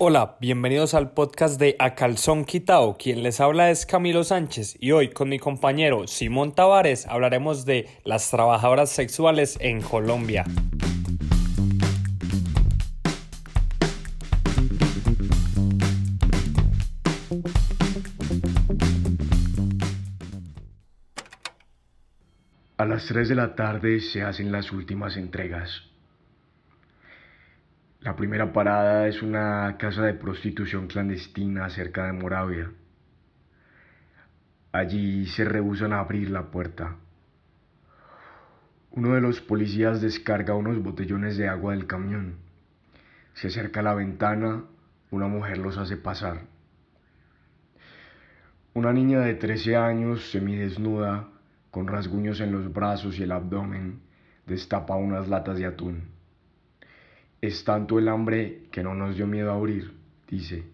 Hola, bienvenidos al podcast de A Calzón Quitao. Quien les habla es Camilo Sánchez y hoy con mi compañero Simón Tavares hablaremos de las trabajadoras sexuales en Colombia. A las 3 de la tarde se hacen las últimas entregas. La primera parada es una casa de prostitución clandestina cerca de Moravia. Allí se rehusan a abrir la puerta. Uno de los policías descarga unos botellones de agua del camión. Se acerca a la ventana, una mujer los hace pasar. Una niña de 13 años, semidesnuda, con rasguños en los brazos y el abdomen, destapa unas latas de atún. Es tanto el hambre que no nos dio miedo a abrir, dice.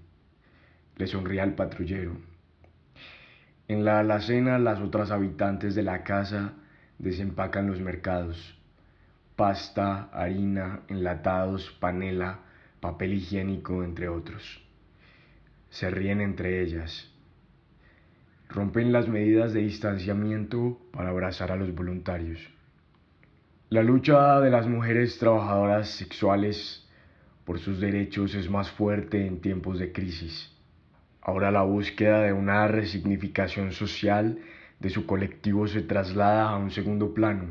Le sonríe al patrullero. En la alacena las otras habitantes de la casa desempacan los mercados. Pasta, harina, enlatados, panela, papel higiénico, entre otros. Se ríen entre ellas. Rompen las medidas de distanciamiento para abrazar a los voluntarios. La lucha de las mujeres trabajadoras sexuales por sus derechos es más fuerte en tiempos de crisis. Ahora la búsqueda de una resignificación social de su colectivo se traslada a un segundo plano.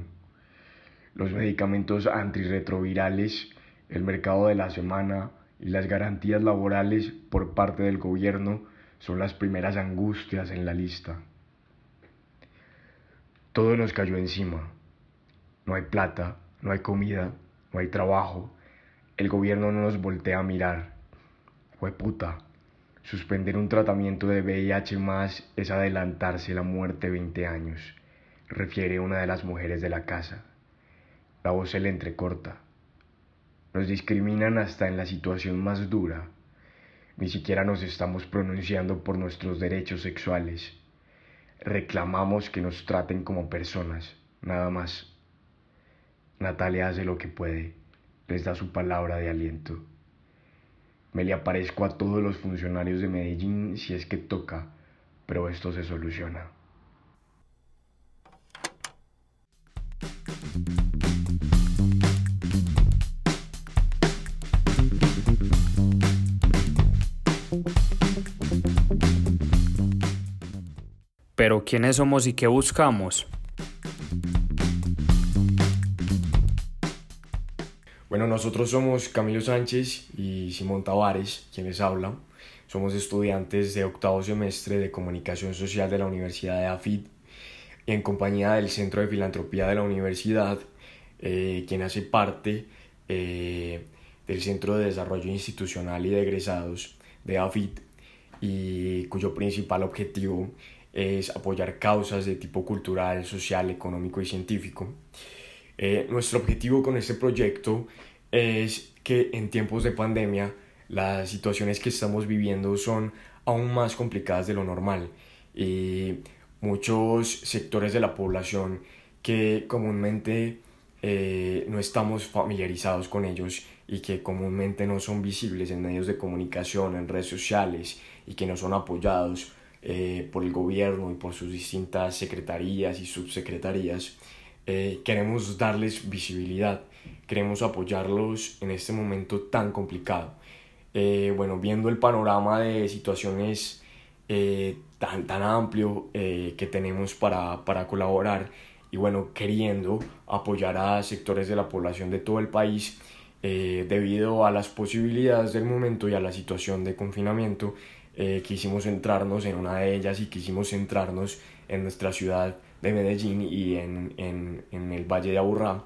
Los medicamentos antirretrovirales, el mercado de la semana y las garantías laborales por parte del gobierno son las primeras angustias en la lista. Todo nos cayó encima no hay plata, no hay comida, no hay trabajo, el gobierno no nos voltea a mirar. Fue puta. Suspender un tratamiento de VIH más es adelantarse la muerte 20 años, refiere una de las mujeres de la casa. La voz se le entrecorta. Nos discriminan hasta en la situación más dura. Ni siquiera nos estamos pronunciando por nuestros derechos sexuales. Reclamamos que nos traten como personas, nada más. Natalia hace lo que puede, les da su palabra de aliento. Me le aparezco a todos los funcionarios de Medellín si es que toca, pero esto se soluciona. Pero ¿quiénes somos y qué buscamos? Bueno, nosotros somos Camilo Sánchez y Simón Tavares, quienes hablan. Somos estudiantes de octavo semestre de Comunicación Social de la Universidad de AFID en compañía del Centro de Filantropía de la Universidad, eh, quien hace parte eh, del Centro de Desarrollo Institucional y de Egresados de AFID y cuyo principal objetivo es apoyar causas de tipo cultural, social, económico y científico. Eh, nuestro objetivo con este proyecto es que en tiempos de pandemia las situaciones que estamos viviendo son aún más complicadas de lo normal. Y muchos sectores de la población que comúnmente eh, no estamos familiarizados con ellos y que comúnmente no son visibles en medios de comunicación, en redes sociales y que no son apoyados eh, por el gobierno y por sus distintas secretarías y subsecretarías, eh, queremos darles visibilidad, queremos apoyarlos en este momento tan complicado. Eh, bueno, viendo el panorama de situaciones eh, tan, tan amplio que tenemos para, para colaborar y bueno, queriendo apoyar a sectores de la población de todo el país, debido a las posibilidades del momento y a la situación de confinamiento, quisimos centrarnos en una de ellas y quisimos centrarnos en nuestra ciudad de Medellín y en, en, en el Valle de Aburrá.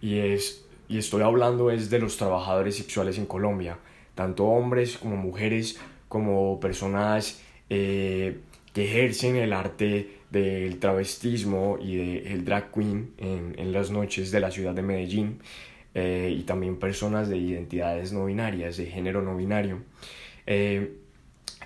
Y, es, y estoy hablando es de los trabajadores sexuales en Colombia, tanto hombres como mujeres, como personas eh, que ejercen el arte del travestismo y del drag queen en, en, las noches de la ciudad de Medellín eh, y también personas de identidades no binarias, de género no binario, eh,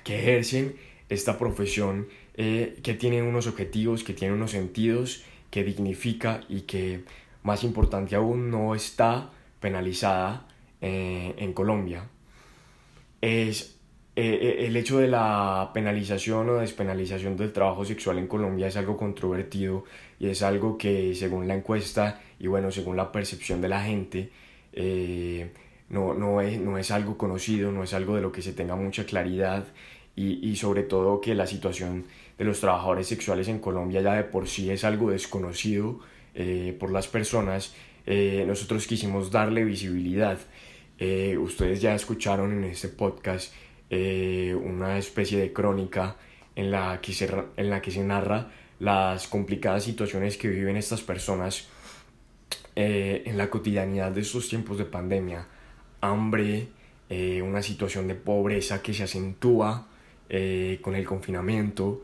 que ejercen esta profesión eh, que tiene unos objetivos, que tiene unos sentidos, que dignifica y que, más importante aún, no está penalizada eh, en Colombia. es eh, eh, el hecho de la penalización o despenalización del trabajo sexual en Colombia es algo controvertido y es algo que según la encuesta y bueno, según la percepción de la gente, eh, no, no, es, no es algo conocido, no es algo de lo que se tenga mucha claridad y, y sobre todo que la situación de los trabajadores sexuales en Colombia ya de por sí es algo desconocido por las personas, nosotros quisimos darle visibilidad. ustedes ya escucharon en este podcast eh, una especie de crónica en la, que se, en la que se narra las complicadas situaciones que viven estas personas eh, en la cotidianidad de estos tiempos de pandemia. Hambre, eh, una situación de pobreza que se acentúa con el confinamiento,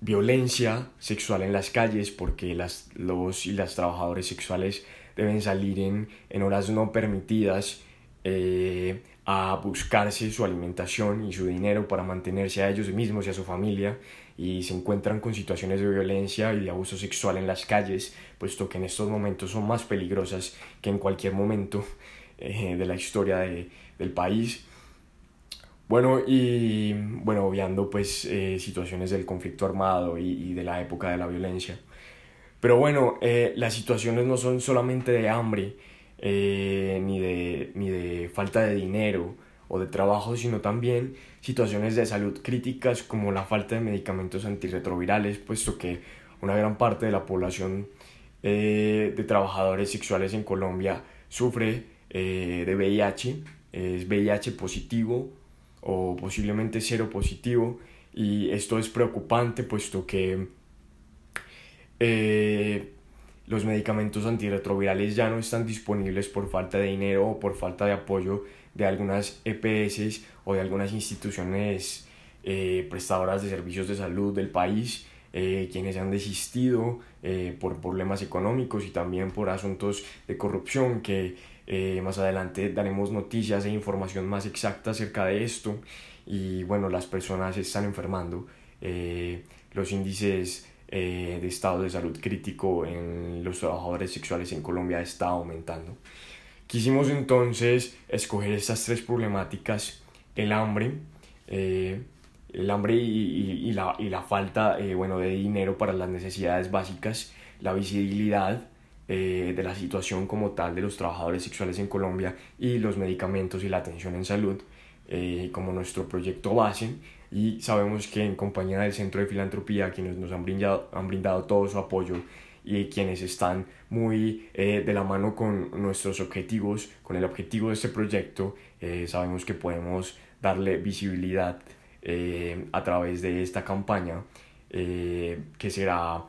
violencia sexual en las calles porque las, los y las trabajadores sexuales deben salir en, en horas no permitidas a buscarse su alimentación y su dinero para mantenerse a ellos mismos y a su familia y se encuentran con situaciones de violencia y de abuso sexual en las calles, puesto que en estos momentos son más peligrosas que en cualquier momento eh, de la historia de, del país. Bueno, y bueno, obviando pues eh, situaciones del conflicto armado y, de la época de la violencia. Pero bueno, eh, las situaciones no son solamente de hambre, eh, ni, de, ni de falta de dinero o de trabajo, sino también situaciones de salud críticas como la falta de medicamentos antirretrovirales, puesto que una gran parte de la población eh, de trabajadores sexuales en Colombia sufre eh, de VIH, es VIH positivo o posiblemente cero positivo y esto es preocupante puesto que los medicamentos antirretrovirales ya no están disponibles por falta de dinero o por falta de apoyo de algunas EPS o de algunas instituciones eh, prestadoras de servicios de salud del país, eh, quienes han desistido eh, por problemas económicos y también por asuntos de corrupción que más adelante daremos noticias e información más exacta acerca de esto y bueno las personas se están enfermando los índices eh, de estado de salud crítico en los trabajadores sexuales en Colombia está aumentando. Quisimos entonces escoger estas tres problemáticas, el hambre, eh, el hambre y, la, y la, falta eh, bueno, de dinero para las necesidades básicas, la visibilidad de la situación como tal de los trabajadores sexuales en Colombia y los medicamentos y la atención en salud como nuestro proyecto base. Y sabemos que en compañía del Centro de Filantropía, quienes nos han brindado, han brindado todo su apoyo y quienes están muy eh, de la mano con nuestros objetivos, con el objetivo de este proyecto, eh, sabemos que podemos darle visibilidad eh, a través de esta campaña, que será,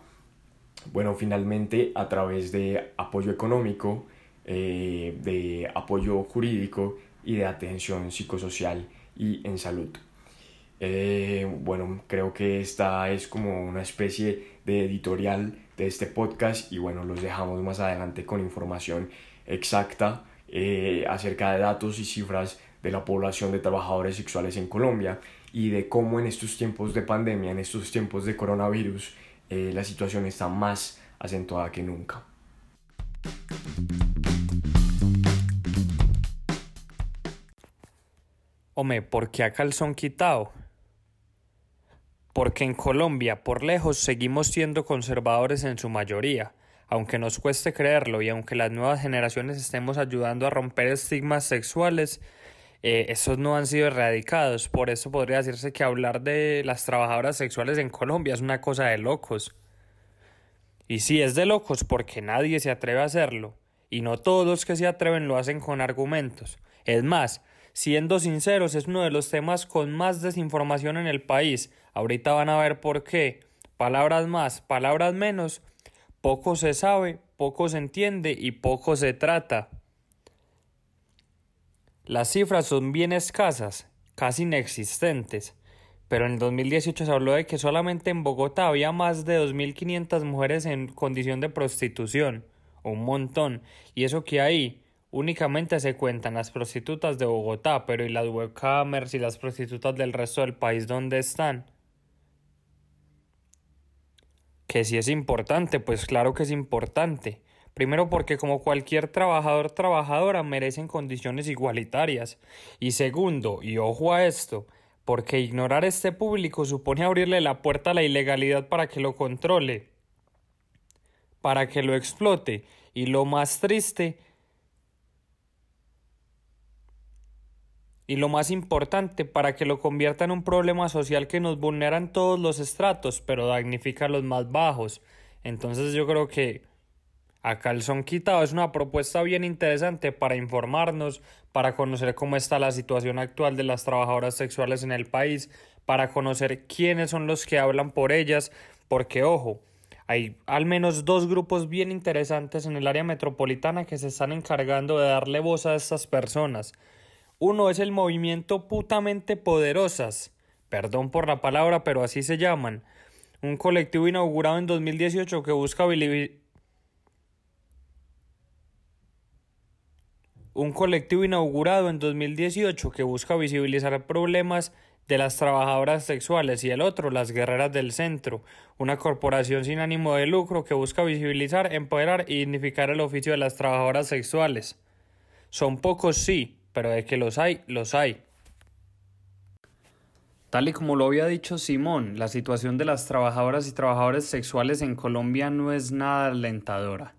bueno, finalmente a través de apoyo económico, de apoyo jurídico y de atención psicosocial y en salud. Eh, bueno, creo que esta es como una especie de editorial de este podcast y bueno, los dejamos más adelante con información exacta eh, acerca de datos y cifras de la población de trabajadores sexuales en Colombia y de cómo en estos tiempos de pandemia, en estos tiempos de coronavirus, eh, la situación está más acentuada que nunca. Hombre, ¿por qué a calzón quitado? porque en Colombia, por lejos, seguimos siendo conservadores en su mayoría, aunque nos cueste creerlo y aunque las nuevas generaciones estemos ayudando a romper estigmas sexuales, eh, esos no han sido erradicados. Por eso podría decirse que hablar de las trabajadoras sexuales en Colombia es una cosa de locos. Y sí, es de locos porque nadie se atreve a hacerlo, y no todos los que se atreven lo hacen con argumentos. Es más, Siendo sinceros, es uno de los temas con más desinformación en el país. Ahorita van a ver por qué. Palabras más, palabras menos. Poco se sabe, poco se entiende y poco se trata. Las cifras son bien escasas, casi inexistentes. Pero en el 2018 se habló de que solamente en Bogotá había más de 2.500 mujeres en condición de prostitución. Un montón. Y eso que hay Únicamente se cuentan las prostitutas de Bogotá, pero ¿y las webcamers y las prostitutas del resto del país dónde están? Que si es importante, pues claro que es importante, Primero porque como cualquier trabajador trabajadora merecen condiciones igualitarias. Y segundo, y ojo a esto, porque ignorar este público supone abrirle la puerta a la ilegalidad para que lo controle, para que lo explote. Y lo más triste y lo más importante, para que lo convierta en un problema social que nos vulnera en todos los estratos, pero damnifica a los más bajos. Entonces yo creo que a calzón quitado es una propuesta bien interesante para informarnos, para conocer cómo está la situación actual de las trabajadoras sexuales en el país, para conocer quiénes son los que hablan por ellas, porque ojo, hay al menos dos grupos bien interesantes en el área metropolitana que se están encargando de darle voz a estas personas. Uno es el movimiento putamente poderosas, perdón por la palabra, pero así se llaman, un colectivo inaugurado en 2018 que busca un colectivo inaugurado en 2018 que busca visibilizar problemas de las trabajadoras sexuales y el otro, las Guerreras del Centro, una corporación sin ánimo de lucro que busca visibilizar, empoderar y dignificar el oficio de las trabajadoras sexuales. Son pocos, sí, pero de que los hay, los hay. Tal y como lo había dicho Simón, la situación de las trabajadoras y trabajadores sexuales en Colombia no es nada alentadora.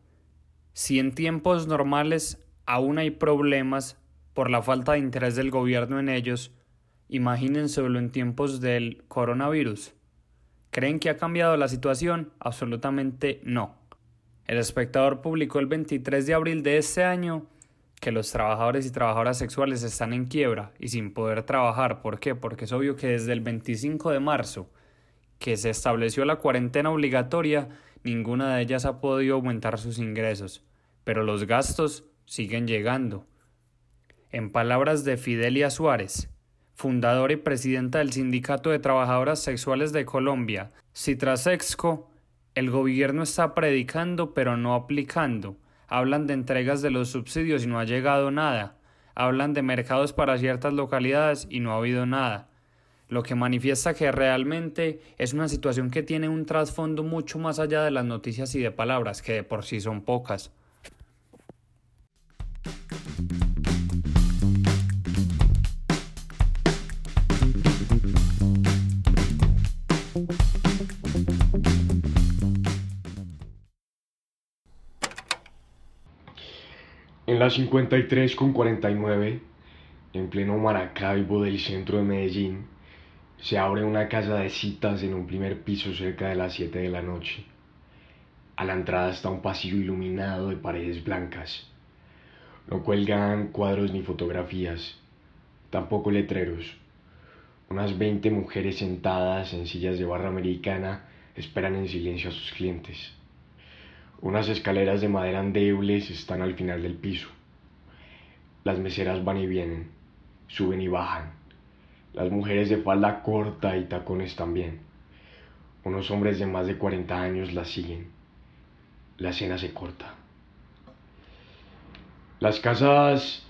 Si en tiempos normales aún hay problemas por la falta de interés del gobierno en ellos, imagínenselo en tiempos del coronavirus. ¿Creen que ha cambiado la situación? Absolutamente no. El espectador publicó el 23 de abril de este año que los trabajadores y trabajadoras sexuales están en quiebra y sin poder trabajar. ¿Por qué? Porque es obvio que desde el 25 de marzo, que se estableció la cuarentena obligatoria, ninguna de ellas ha podido aumentar sus ingresos, pero los gastos siguen llegando. En palabras de Fidelia Suárez, fundadora y presidenta del Sindicato de Trabajadoras Sexuales de Colombia, Citrasexco, el gobierno está predicando pero no aplicando hablan de entregas de los subsidios y no ha llegado nada, hablan de mercados para ciertas localidades y no ha habido nada, lo que manifiesta que realmente es una situación que tiene un trasfondo mucho más allá de las noticias y de palabras, que de por sí son pocas. En la 53 con 49, en pleno Maracaibo del centro de Medellín, se abre una casa de citas en un primer piso cerca de las 7 de la noche. A la entrada está un pasillo iluminado de paredes blancas. No cuelgan cuadros ni fotografías, tampoco letreros. Unas 20 mujeres sentadas en sillas de barra americana esperan en silencio a sus clientes. Unas escaleras de madera endebles están al final del piso. Las meseras van y vienen, suben y bajan. Las mujeres de falda corta y tacones también. Unos hombres de más de 40 años las siguen. La cena se corta. Las casas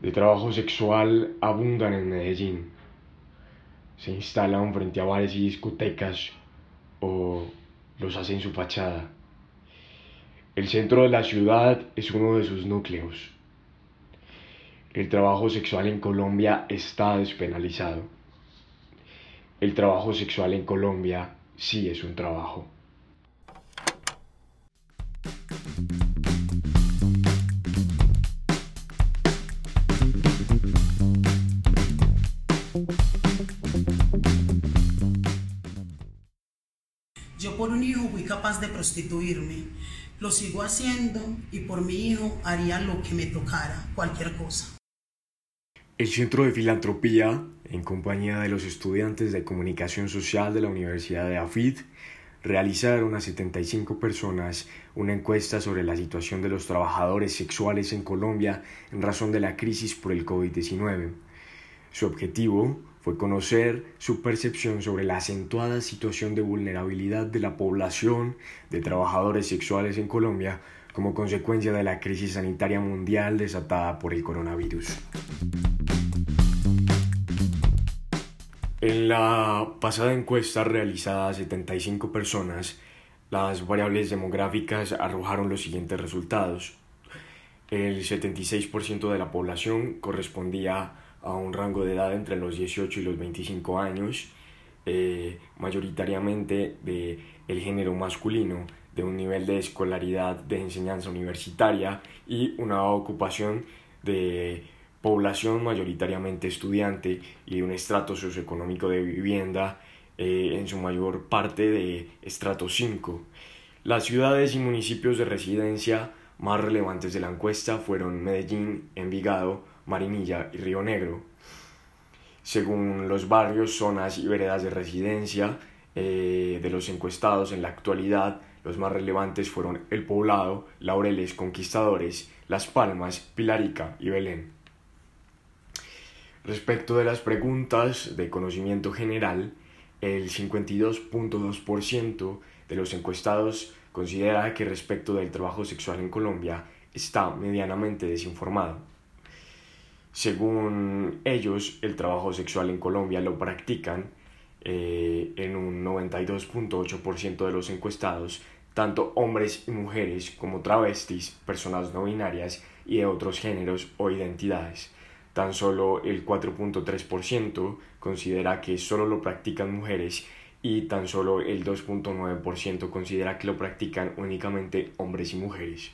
de trabajo sexual abundan en Medellín. Se instalan frente a bares y discotecas o los hacen su fachada. El centro de la ciudad es uno de sus núcleos. El trabajo sexual en Colombia está despenalizado. El trabajo sexual en Colombia sí es un trabajo. Yo por un hijo fui capaz de prostituirme lo sigo haciendo y por mi hijo haría lo que me tocara, cualquier cosa. El Centro de Filantropía, en compañía de los estudiantes de Comunicación Social de la Universidad de AFID, realizaron a 75 personas una encuesta sobre la situación de los trabajadores sexuales en Colombia en razón de la crisis por el COVID-19. Su objetivo fue conocer su percepción sobre la acentuada situación de vulnerabilidad de la población de trabajadores sexuales en Colombia como consecuencia de la crisis sanitaria mundial desatada por el coronavirus. En la pasada encuesta realizada a 75 personas, Las variables demográficas arrojaron los siguientes resultados. El 76% de la población correspondía a un rango de edad entre los 18 y los 25 años, eh, mayoritariamente de el género masculino, de un nivel de escolaridad de enseñanza universitaria y una ocupación de población mayoritariamente estudiante y un estrato socioeconómico de vivienda eh, en su mayor parte de estrato 5. Las ciudades y municipios de residencia más relevantes de la encuesta fueron Medellín, Envigado, Marinilla y Río Negro. Según los barrios, zonas y veredas de residencia eh, de los encuestados en la actualidad, los más relevantes fueron El Poblado, Laureles, Conquistadores, Las Palmas, Pilarica y Belén. Respecto de las preguntas de conocimiento general, el 52.2% de los encuestados considera que respecto del trabajo sexual en Colombia está medianamente desinformado. Según ellos, el trabajo sexual en Colombia lo practican eh, en un 92.8% de los encuestados, tanto hombres y mujeres como travestis, personas no binarias y de otros géneros o identidades. Tan solo el 4.3% considera que solo lo practican mujeres y tan solo el 2.9% considera que lo practican únicamente hombres y mujeres.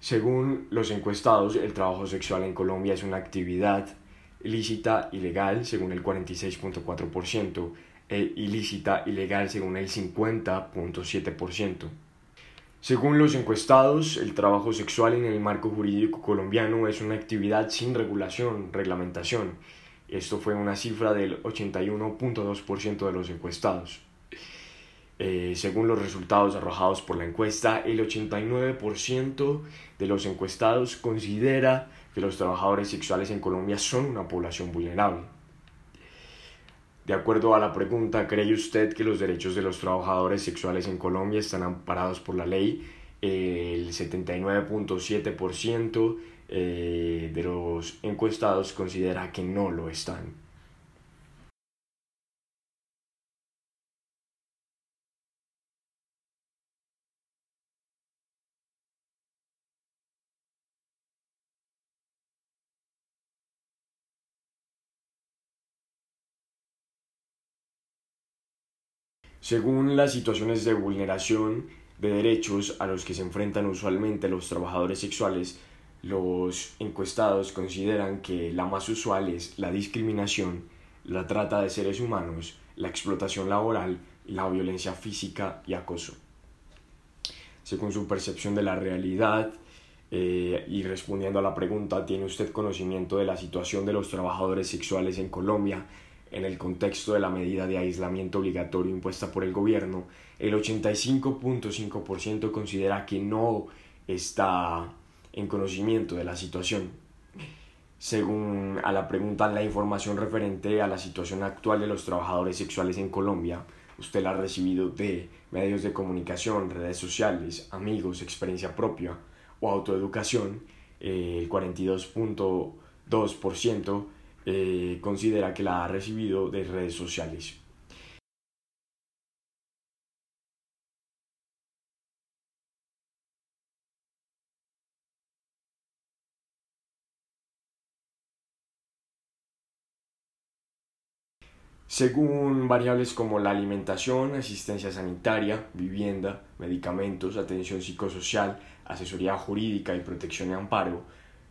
Según los encuestados, el trabajo sexual en Colombia es una actividad ilícita y legal según el 46.4% e ilícita y legal según el 50.7%. Según los encuestados, el trabajo sexual en el marco jurídico colombiano es una actividad sin regulación, reglamentación. Esto fue una cifra del 81.2% de los encuestados. Eh, según los resultados arrojados por la encuesta, el 89% de los encuestados considera que los trabajadores sexuales en Colombia son una población vulnerable. De acuerdo a la pregunta, ¿cree usted que los derechos de los trabajadores sexuales en Colombia están amparados por la ley? El 79.7% eh, de los encuestados considera que no lo están. Según las situaciones de vulneración de derechos a los que se enfrentan usualmente los trabajadores sexuales, los encuestados consideran que la más usual es la discriminación, la trata de seres humanos, la explotación laboral la violencia física y acoso. Según su percepción de la realidad eh, y respondiendo a la pregunta, ¿tiene usted conocimiento de la situación de los trabajadores sexuales en Colombia en el contexto de la medida de aislamiento obligatorio impuesta por el gobierno, el 85.5% considera que no está en conocimiento de la situación. Según a la pregunta la información referente a la situación actual de los trabajadores sexuales en Colombia, usted la ha recibido de medios de comunicación, redes sociales, amigos, experiencia propia o autoeducación, eh, el 42.2% eh, considera que la ha recibido de redes sociales. Según variables como la alimentación, asistencia sanitaria, vivienda, medicamentos, atención psicosocial, asesoría jurídica y protección y amparo,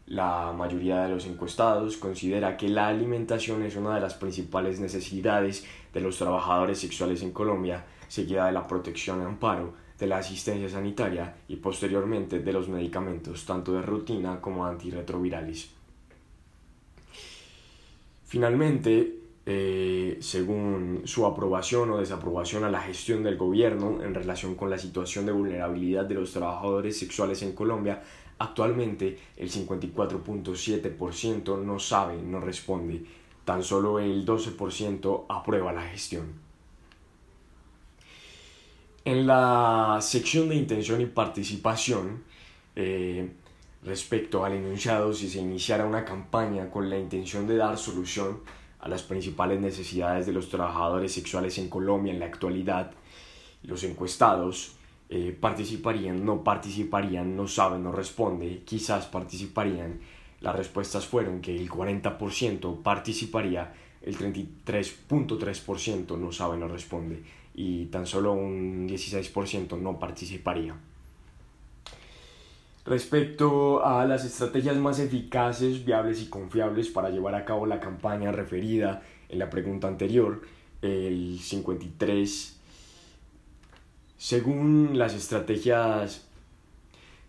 la mayoría de los encuestados considera que la alimentación es una de las principales necesidades de los trabajadores sexuales en Colombia, seguida de la protección y amparo, de la asistencia sanitaria y posteriormente de los medicamentos, tanto de rutina como antirretrovirales. Finalmente, eh, según su aprobación o desaprobación a la gestión del gobierno en relación con la situación de vulnerabilidad de los trabajadores sexuales en Colombia, Actualmente el 54.7% no sabe, no responde, tan solo el 12% aprueba la gestión. En la sección de intención y participación, eh, respecto al enunciado, si se iniciara una campaña con la intención de dar solución a las principales necesidades de los trabajadores sexuales en Colombia en la actualidad, los encuestados eh, participarían, no participarían, no saben, no responde, quizás participarían. Las respuestas fueron que el 40% participaría, el 33.3% no sabe, no responde y tan solo un 16% no participaría. Respecto a las estrategias más eficaces, viables y confiables para llevar a cabo la campaña referida en la pregunta anterior, el 53 según las estrategias,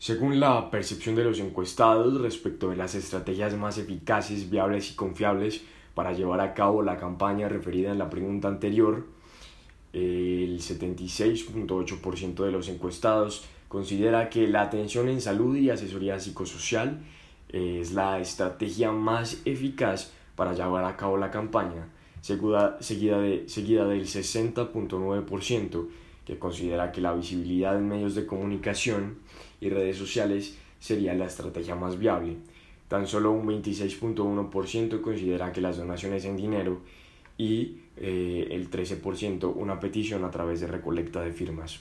según la percepción de los encuestados respecto de las estrategias más eficaces, viables y confiables para llevar a cabo la campaña referida en la pregunta anterior, el 76.8% de los encuestados considera que la atención en salud y asesoría psicosocial es la estrategia más eficaz para llevar a cabo la campaña, seguida, de, seguida del 60.9% que considera que la visibilidad en medios de comunicación y redes sociales sería la estrategia más viable. Tan solo un 26.1% considera que las donaciones en dinero y eh, el 13% una petición a través de recolecta de firmas.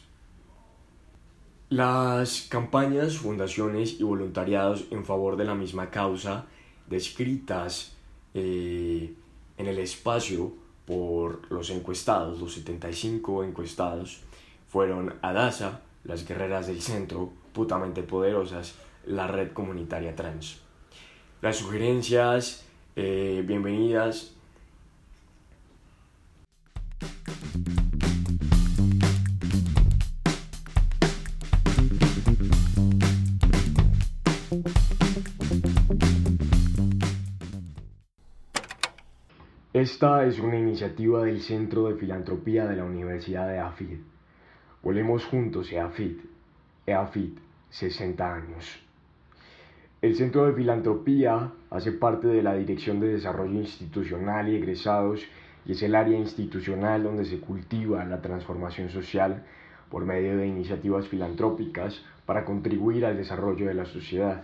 Las campañas, fundaciones y voluntariados en favor de la misma causa descritas eh, en el espacio por los encuestados, los 75 encuestados, fueron Adasa, las guerreras del centro, putamente poderosas, la red comunitaria trans. Las sugerencias, eh, bienvenidas. Esta es una iniciativa del Centro de Filantropía de la Universidad de AFID. Volemos juntos EAFIT, EAFIT, 60 años. El Centro de Filantropía hace parte de la Dirección de Desarrollo Institucional y Egresados y es el área institucional donde se cultiva la transformación social por medio de iniciativas filantrópicas para contribuir al desarrollo de la sociedad.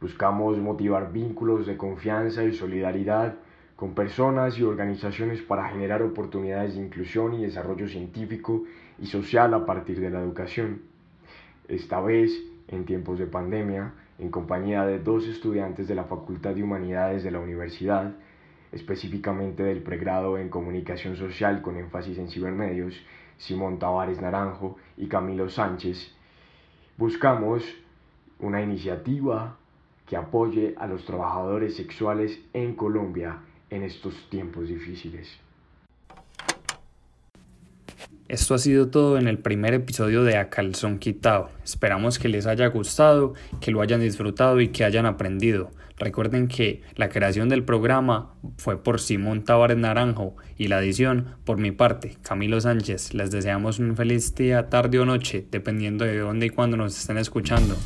Buscamos motivar vínculos de confianza y solidaridad con personas y organizaciones para generar oportunidades de inclusión y desarrollo científico y social a partir de la educación. Esta vez, en tiempos de pandemia, en compañía de dos estudiantes de la Facultad de Humanidades de la Universidad, específicamente del pregrado en Comunicación Social con énfasis en cibermedios, Simón Tavares Naranjo y Camilo Sánchez, buscamos una iniciativa que apoye a los trabajadores sexuales en Colombia en estos tiempos difíciles. Esto ha sido todo en el primer episodio de A Calzón Quitado. Esperamos que les haya gustado, que lo hayan disfrutado y que hayan aprendido. Recuerden que la creación del programa fue por Simón Tavares Naranjo y la edición por mi parte, Camilo Sánchez. Les deseamos un feliz día, tarde o noche, dependiendo de dónde y cuándo nos estén escuchando.